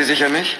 Sie sicher nicht?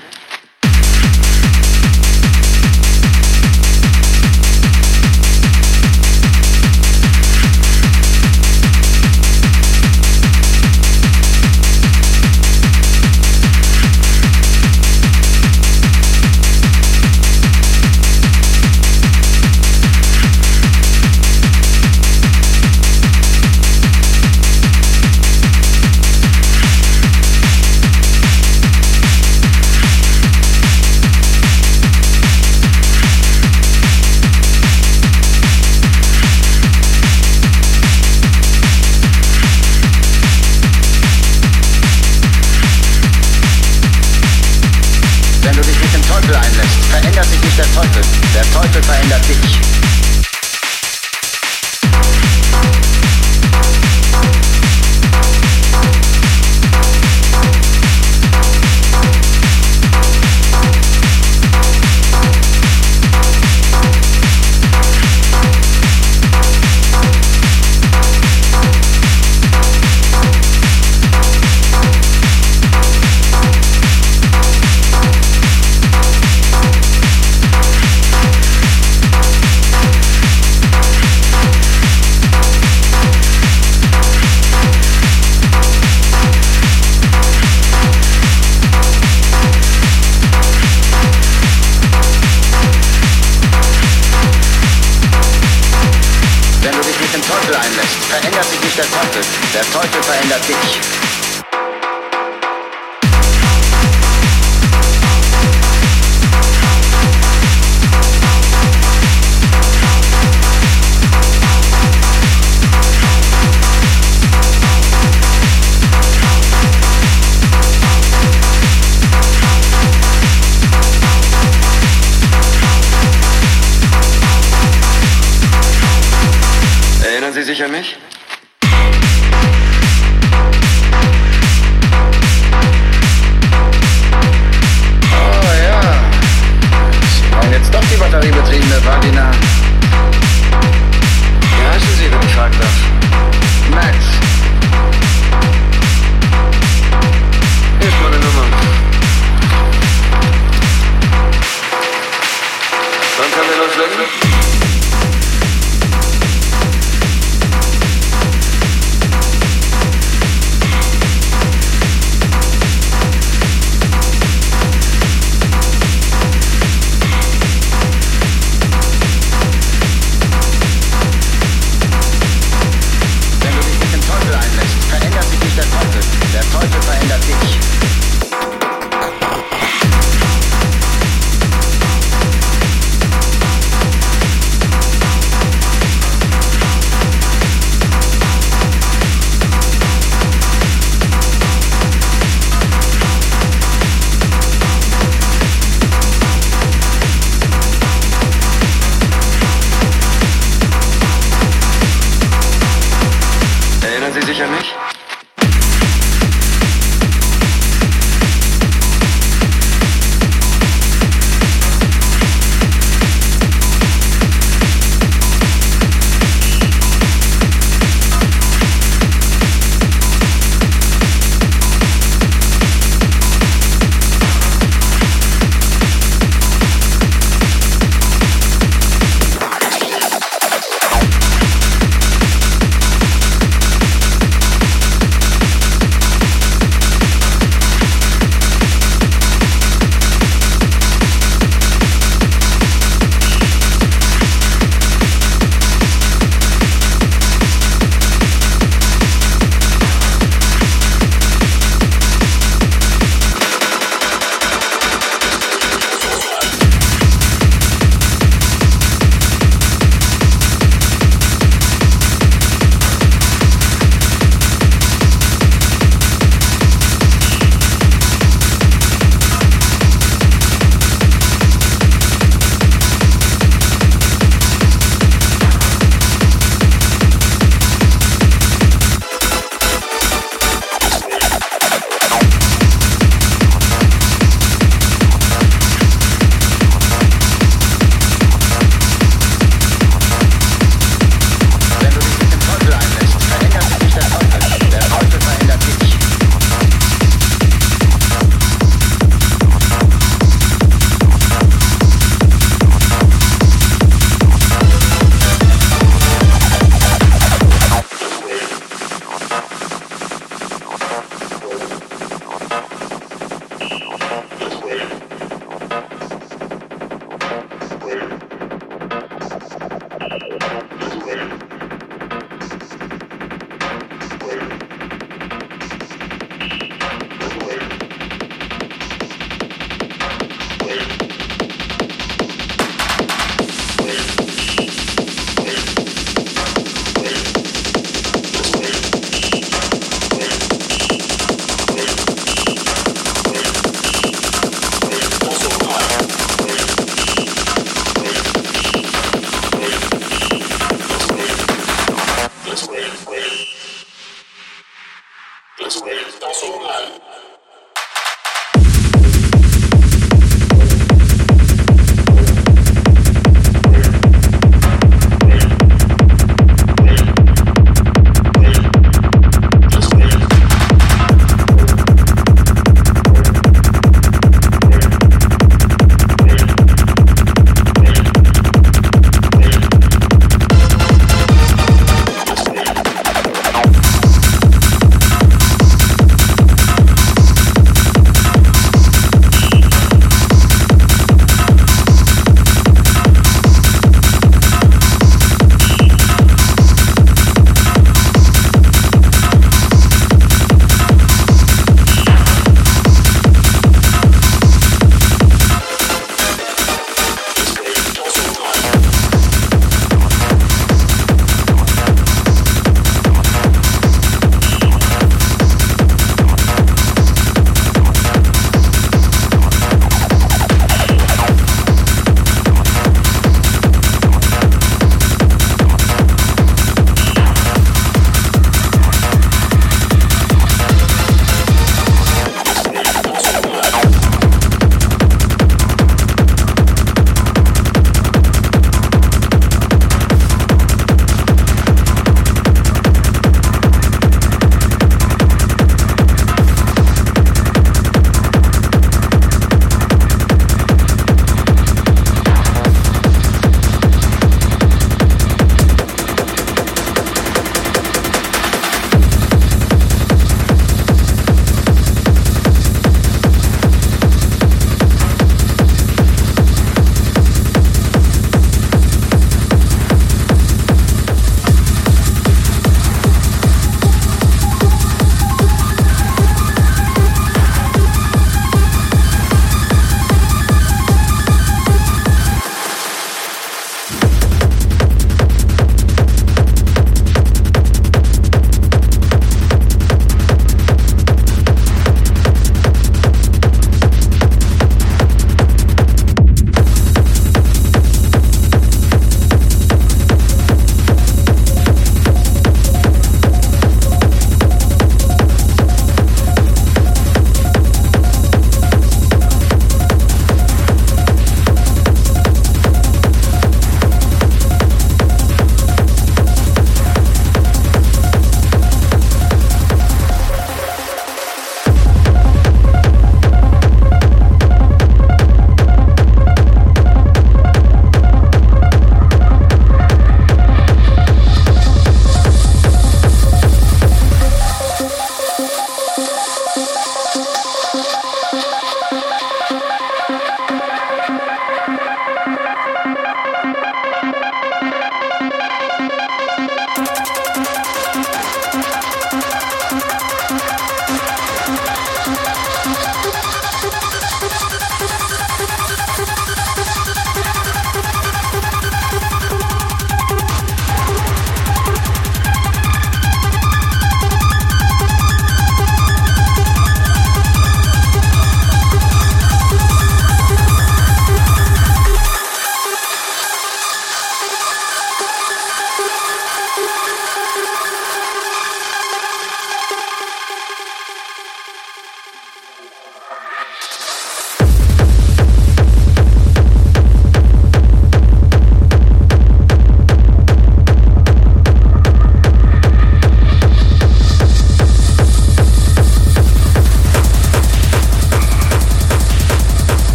du dich mit dem Teufel einlässt, verändert sich nicht der Teufel. Der Teufel verändert dich.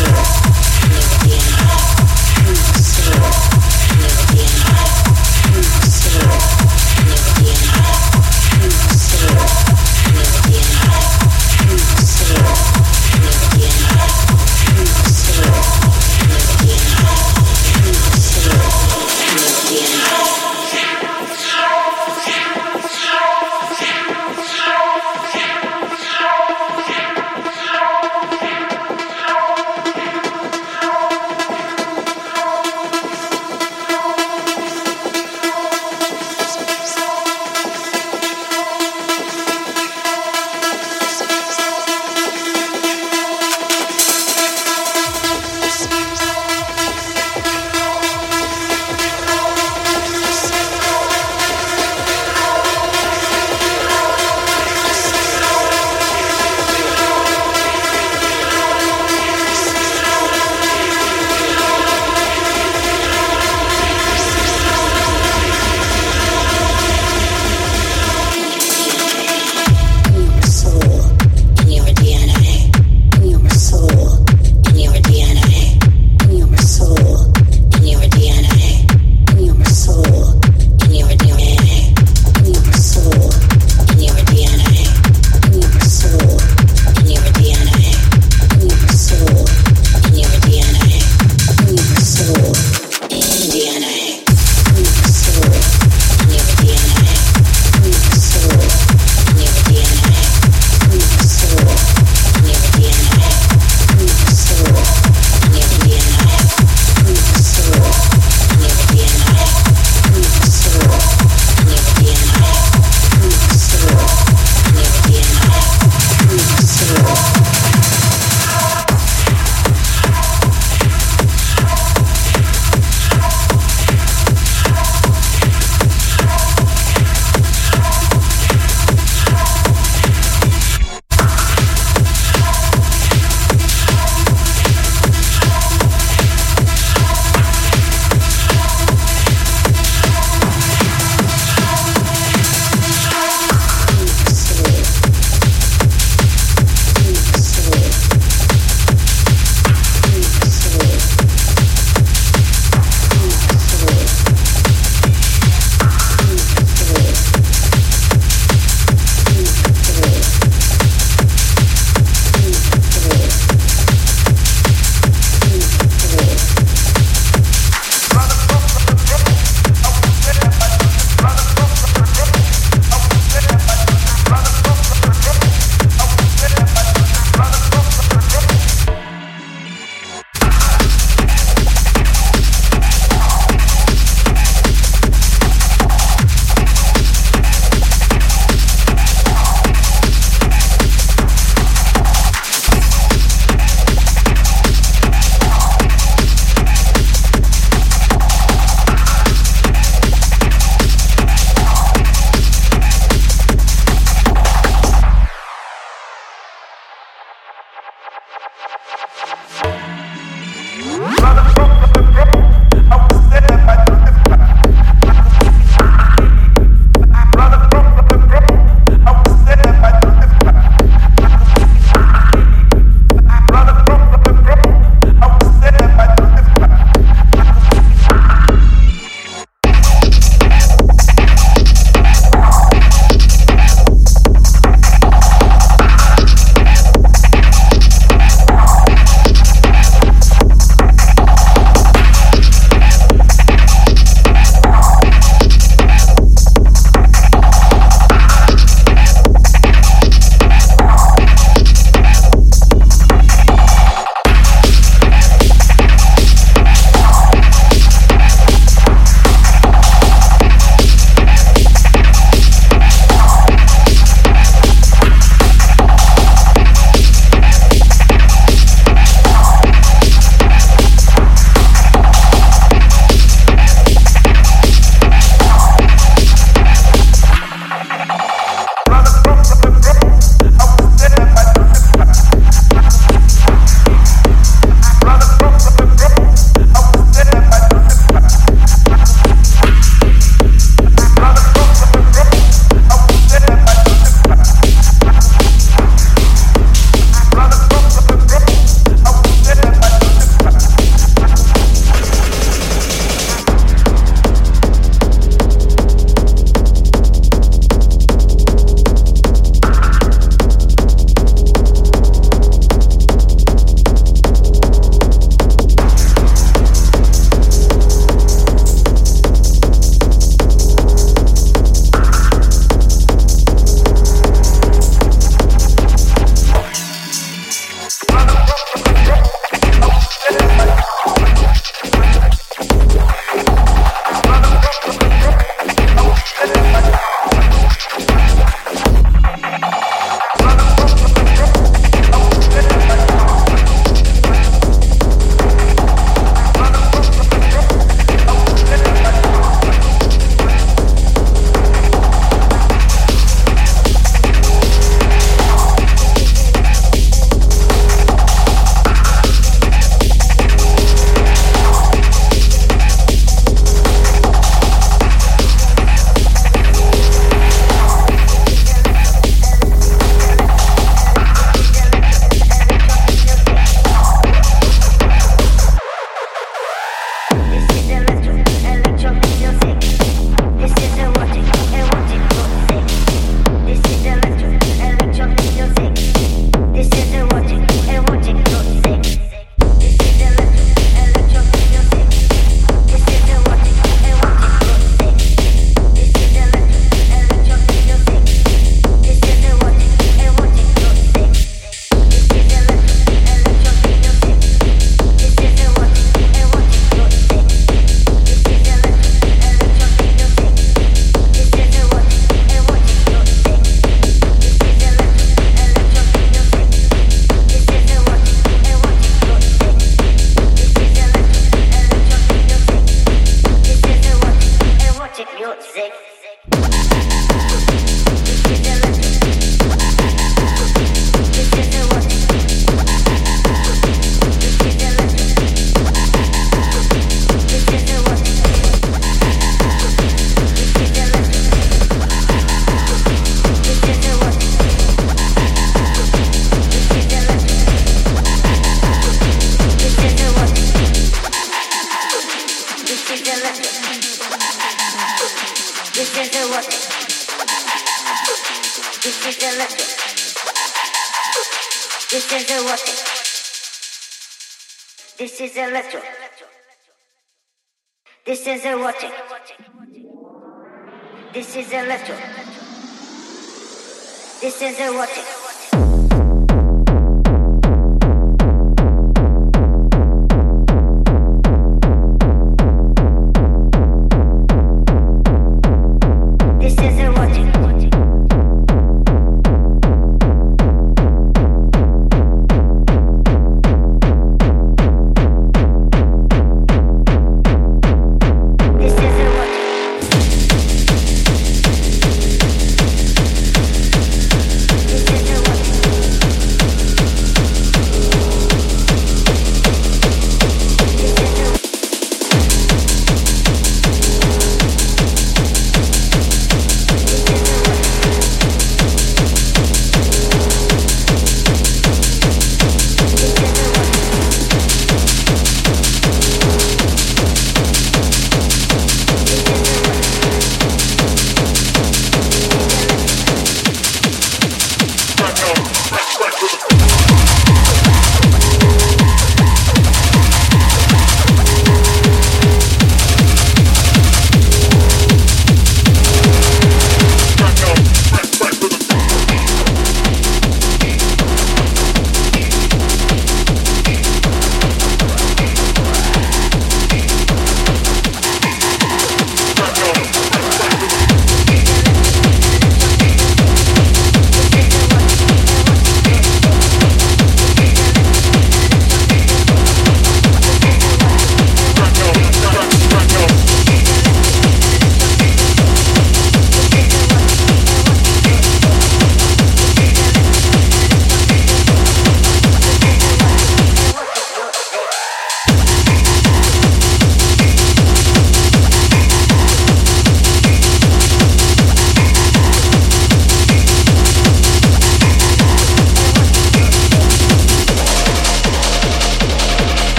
Revolution.